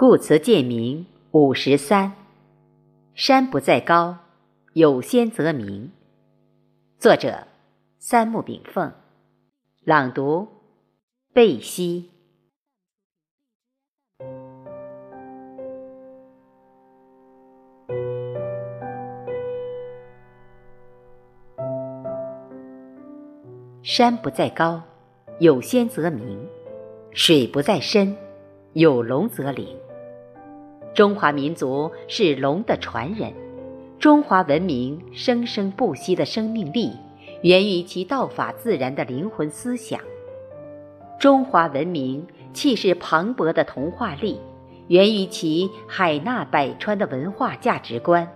故词见名五十三，山不在高，有仙则名。作者：三木炳凤，朗读：贝西。山不在高，有仙则名；水不在深，有龙则灵。中华民族是龙的传人，中华文明生生不息的生命力源于其道法自然的灵魂思想。中华文明气势磅礴的童话力源于其海纳百川的文化价值观。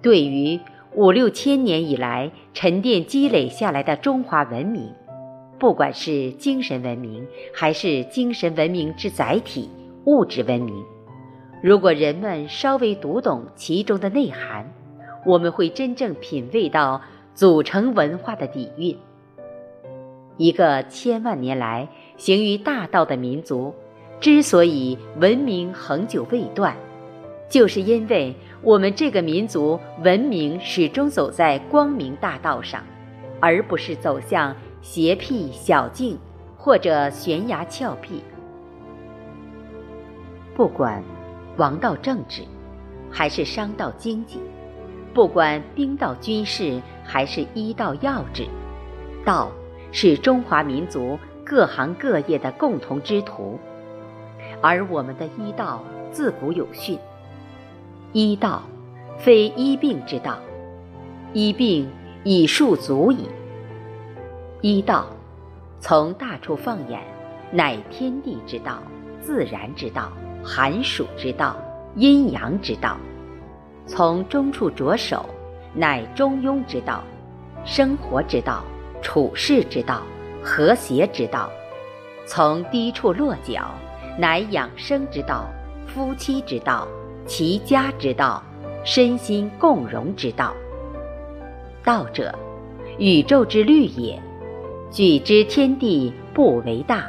对于五六千年以来沉淀积累下来的中华文明，不管是精神文明，还是精神文明之载体——物质文明。如果人们稍微读懂其中的内涵，我们会真正品味到组成文化的底蕴。一个千万年来行于大道的民族，之所以文明恒久未断，就是因为我们这个民族文明始终走在光明大道上，而不是走向邪僻小径或者悬崖峭壁。不管。王道政治，还是商道经济；不管兵道军事，还是医道药治，道是中华民族各行各业的共同之途。而我们的医道自古有训：医道，非医病之道；医病以术足矣。医道，从大处放眼，乃天地之道，自然之道。寒暑之道，阴阳之道，从中处着手，乃中庸之道；生活之道，处世之道，和谐之道；从低处落脚，乃养生之道，夫妻之道，齐家之道，身心共融之道。道者，宇宙之律也。举之天地不为大，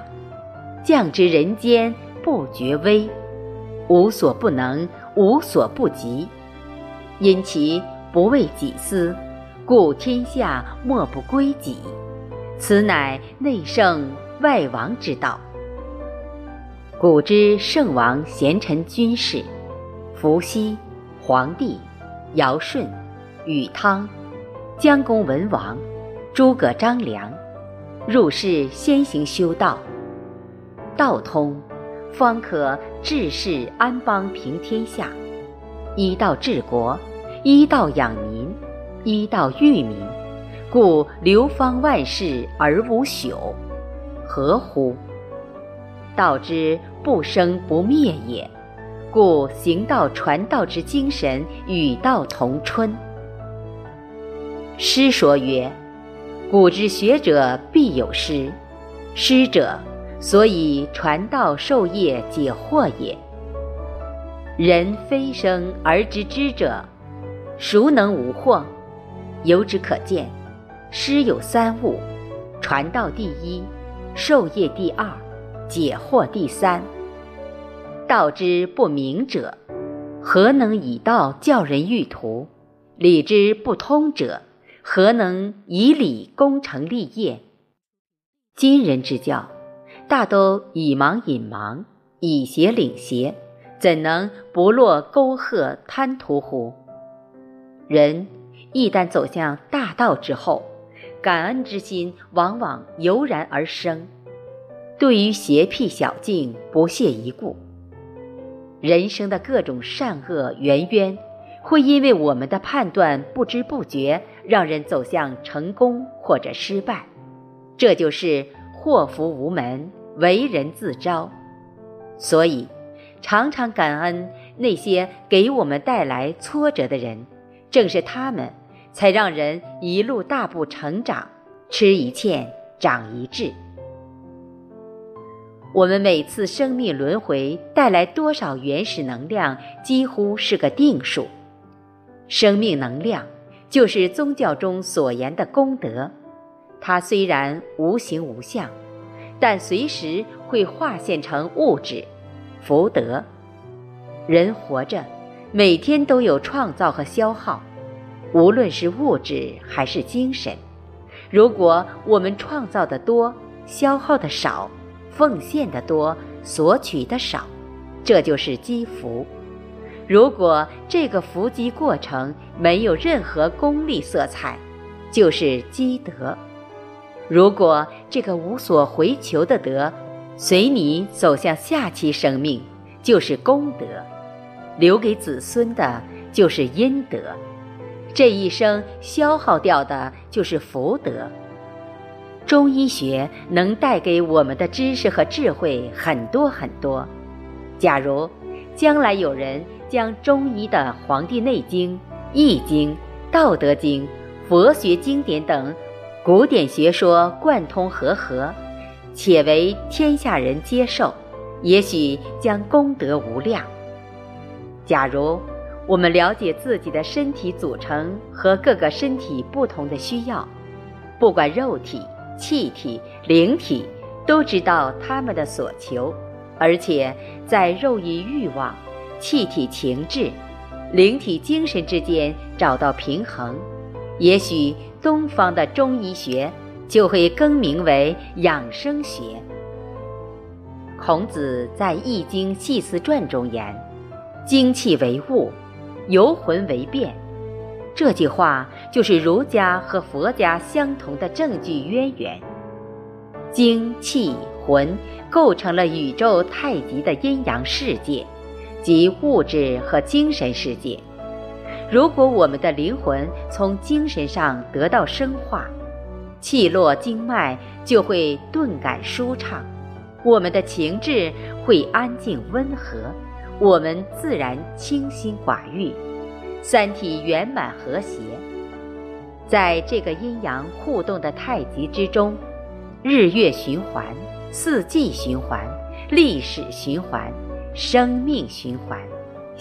降之人间不觉微。无所不能，无所不及，因其不为己私，故天下莫不归己。此乃内圣外王之道。古之圣王贤臣君士，伏羲、黄帝、尧舜、禹汤、姜公文王、诸葛张良，入世先行修道，道通。方可治世安邦平天下，医道治国，医道养民，医道育民，故流芳万世而无朽，何乎？道之不生不灭也，故行道传道之精神与道同春。师说曰：“古之学者必有师，师者。”所以传道授业解惑也。人非生而知之者，孰能无惑？由之可见，师有三物：传道第一，授业第二，解惑第三。道之不明者，何能以道教人欲图？理之不通者，何能以理功成立业？今人之教。大都以盲引盲，以邪领邪，怎能不落沟壑贪图乎？人一旦走向大道之后，感恩之心往往油然而生，对于邪僻小径不屑一顾。人生的各种善恶圆渊，会因为我们的判断不知不觉，让人走向成功或者失败，这就是祸福无门。为人自招，所以常常感恩那些给我们带来挫折的人，正是他们，才让人一路大步成长，吃一堑长一智。我们每次生命轮回带来多少原始能量，几乎是个定数。生命能量就是宗教中所言的功德，它虽然无形无相。但随时会化现成物质，福德。人活着，每天都有创造和消耗，无论是物质还是精神。如果我们创造的多，消耗的少，奉献的多，索取的少，这就是积福。如果这个福积过程没有任何功利色彩，就是积德。如果这个无所回求的德随你走向下期生命，就是功德；留给子孙的，就是阴德。这一生消耗掉的，就是福德。中医学能带给我们的知识和智慧很多很多。假如将来有人将中医的《黄帝内经》《易经》《道德经》、佛学经典等古典学说贯通和合，且为天下人接受，也许将功德无量。假如我们了解自己的身体组成和各个身体不同的需要，不管肉体。气体、灵体都知道他们的所求，而且在肉欲欲望、气体情志、灵体精神之间找到平衡，也许东方的中医学就会更名为养生学。孔子在《易经系辞传》中言：“精气为物，游魂为变。”这句话就是儒家和佛家相同的证据渊源。精气魂构成了宇宙太极的阴阳世界，即物质和精神世界。如果我们的灵魂从精神上得到升华，气络经脉就会顿感舒畅，我们的情志会安静温和，我们自然清心寡欲。三体圆满和谐，在这个阴阳互动的太极之中，日月循环，四季循环，历史循环，生命循环，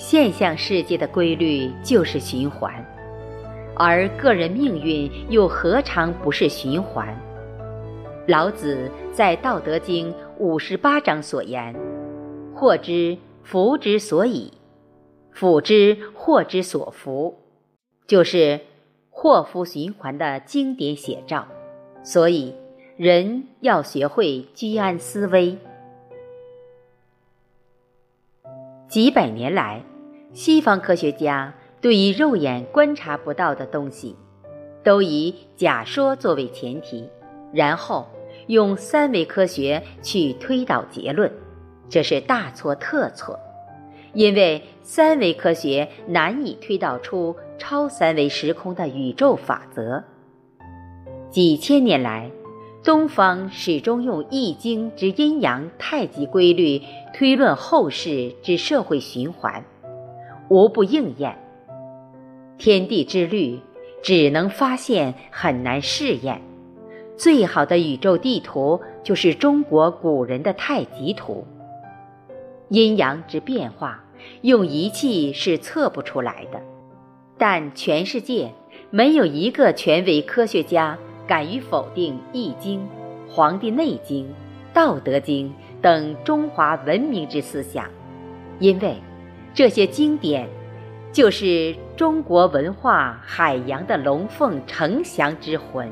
现象世界的规律就是循环，而个人命运又何尝不是循环？老子在《道德经》五十八章所言：“祸之福之所以。”辅之祸之所伏，就是祸福循环的经典写照。所以，人要学会居安思危。几百年来，西方科学家对于肉眼观察不到的东西，都以假说作为前提，然后用三维科学去推导结论，这是大错特错。因为三维科学难以推导出超三维时空的宇宙法则。几千年来，东方始终用《易经》之阴阳太极规律推论后世之社会循环，无不应验。天地之律只能发现，很难试验。最好的宇宙地图就是中国古人的太极图。阴阳之变化，用仪器是测不出来的。但全世界没有一个权威科学家敢于否定《易经》《黄帝内经》《道德经》等中华文明之思想，因为这些经典就是中国文化海洋的龙凤呈祥之魂。